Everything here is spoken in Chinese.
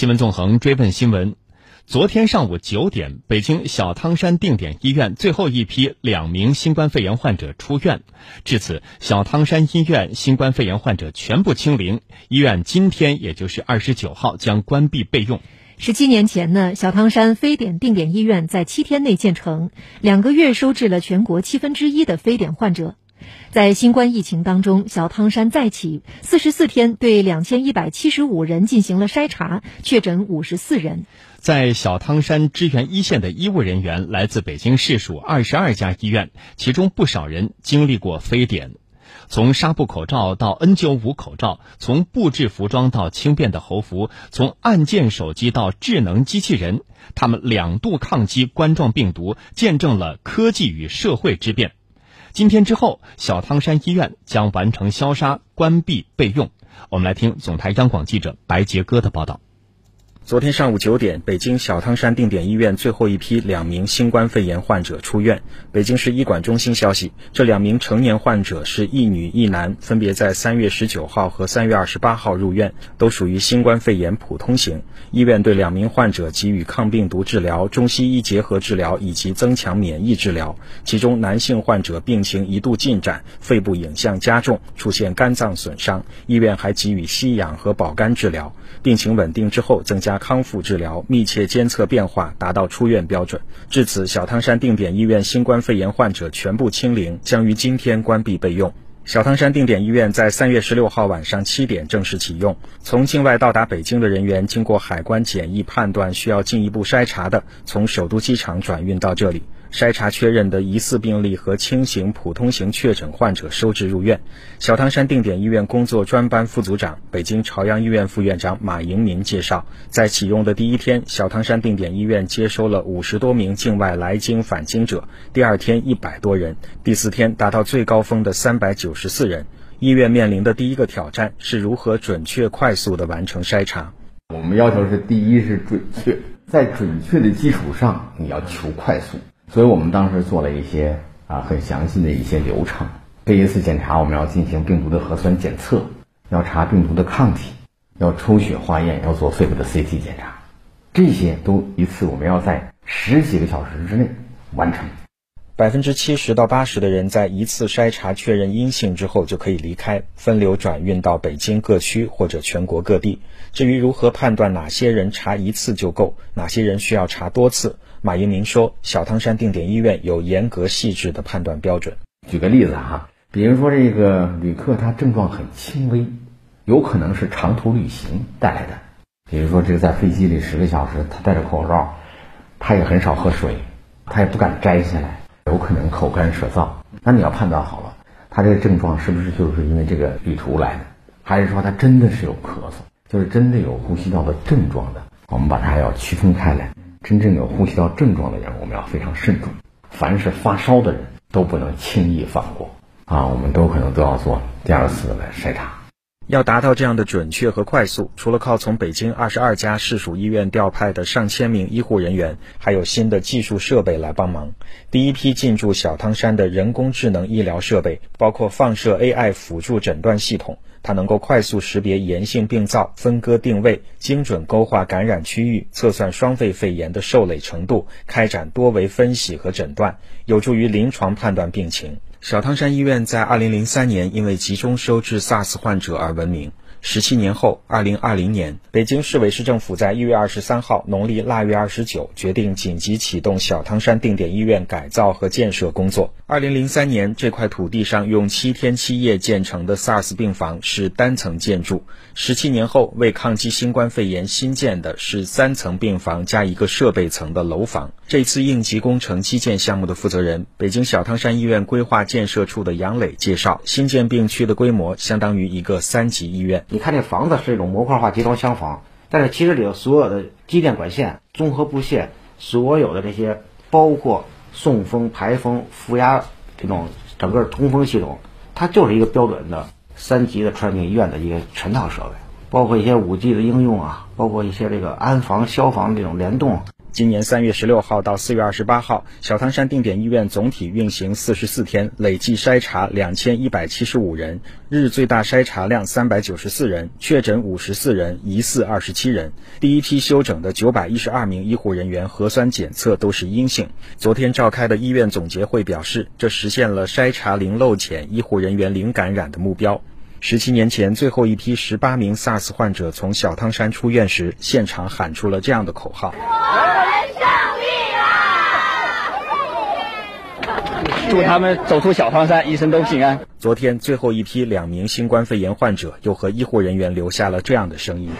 新闻纵横追问新闻：昨天上午九点，北京小汤山定点医院最后一批两名新冠肺炎患者出院，至此，小汤山医院新冠肺炎患者全部清零。医院今天，也就是二十九号，将关闭备用。十七年前呢，小汤山非典定点医院在七天内建成，两个月收治了全国七分之一的非典患者。在新冠疫情当中，小汤山再起，四十四天对两千一百七十五人进行了筛查，确诊五十四人。在小汤山支援一线的医务人员来自北京市属二十二家医院，其中不少人经历过非典。从纱布口罩到 N 九五口罩，从布制服装到轻便的猴服，从按键手机到智能机器人，他们两度抗击冠状病毒，见证了科技与社会之变。今天之后，小汤山医院将完成消杀、关闭备用。我们来听总台央广记者白杰哥的报道。昨天上午九点，北京小汤山定点医院最后一批两名新冠肺炎患者出院。北京市医管中心消息，这两名成年患者是一女一男，分别在三月十九号和三月二十八号入院，都属于新冠肺炎普通型。医院对两名患者给予抗病毒治疗、中西医结合治疗以及增强免疫治疗。其中男性患者病情一度进展，肺部影像加重，出现肝脏损伤，医院还给予吸氧和保肝治疗。病情稳定之后，增加康复治疗，密切监测变化，达到出院标准。至此，小汤山定点医院新冠肺炎患者全部清零，将于今天关闭备用。小汤山定点医院在三月十六号晚上七点正式启用。从境外到达北京的人员，经过海关检疫判断需要进一步筛查的，从首都机场转运到这里。筛查确认的疑似病例和轻型、普通型确诊患者收治入院。小汤山定点医院工作专班副组长、北京朝阳医院副院长马迎民介绍，在启用的第一天，小汤山定点医院接收了五十多名境外来京返京者；第二天一百多人，第四天达到最高峰的三百九十四人。医院面临的第一个挑战是如何准确、快速地完成筛查。我们要求是：第一是准确，在准确的基础上，你要求快速。所以我们当时做了一些啊很详细的一些流程。这一次检查，我们要进行病毒的核酸检测，要查病毒的抗体，要抽血化验，要做肺部的 CT 检查，这些都一次我们要在十几个小时之内完成。百分之七十到八十的人在一次筛查确认阴性之后就可以离开，分流转运到北京各区或者全国各地。至于如何判断哪些人查一次就够，哪些人需要查多次？马英明说：“小汤山定点医院有严格细致的判断标准。举个例子哈，比如说这个旅客他症状很轻微，有可能是长途旅行带来的。比如说这个在飞机里十个小时，他戴着口罩，他也很少喝水，他也不敢摘下来，有可能口干舌燥。那你要判断好了，他这个症状是不是就是因为这个旅途来的，还是说他真的是有咳嗽，就是真的有呼吸道的症状的？我们把它要区分开来。”真正有呼吸道症状的人，我们要非常慎重。凡是发烧的人都不能轻易放过啊！我们都可能都要做第二次的筛查。要达到这样的准确和快速，除了靠从北京二十二家市属医院调派的上千名医护人员，还有新的技术设备来帮忙。第一批进驻小汤山的人工智能医疗设备，包括放射 AI 辅助诊断系统。它能够快速识别炎性病灶，分割定位，精准勾画感染区域，测算双肺肺炎的受累程度，开展多维分析和诊断，有助于临床判断病情。小汤山医院在2003年因为集中收治 SARS 患者而闻名。十七年后，二零二零年，北京市委市政府在一月二十三号（农历腊月二十九）决定紧急启动小汤山定点医院改造和建设工作。二零零三年，这块土地上用七天七夜建成的 SARS 病房是单层建筑。十七年后，为抗击新冠肺炎新建的是三层病房加一个设备层的楼房。这次应急工程基建项目的负责人，北京小汤山医院规划建设处的杨磊介绍，新建病区的规模相当于一个三级医院。你看这房子是一种模块化集装箱房，但是其实里头所有的机电管线、综合布线，所有的这些包括送风、排风、负压这种整个通风系统，它就是一个标准的三级的传染病医院的一个全套设备，包括一些五 G 的应用啊，包括一些这个安防、消防这种联动。今年三月十六号到四月二十八号，小汤山定点医院总体运行四十四天，累计筛查两千一百七十五人，日最大筛查量三百九十四人，确诊五十四人，疑似二十七人。第一批休整的九百一十二名医护人员核酸检测都是阴性。昨天召开的医院总结会表示，这实现了筛查零漏检、医护人员零感染的目标。十七年前，最后一批十八名 SARS 患者从小汤山出院时，现场喊出了这样的口号。祝他们走出小汤山，一生都平安。昨天，最后一批两名新冠肺炎患者又和医护人员留下了这样的声音。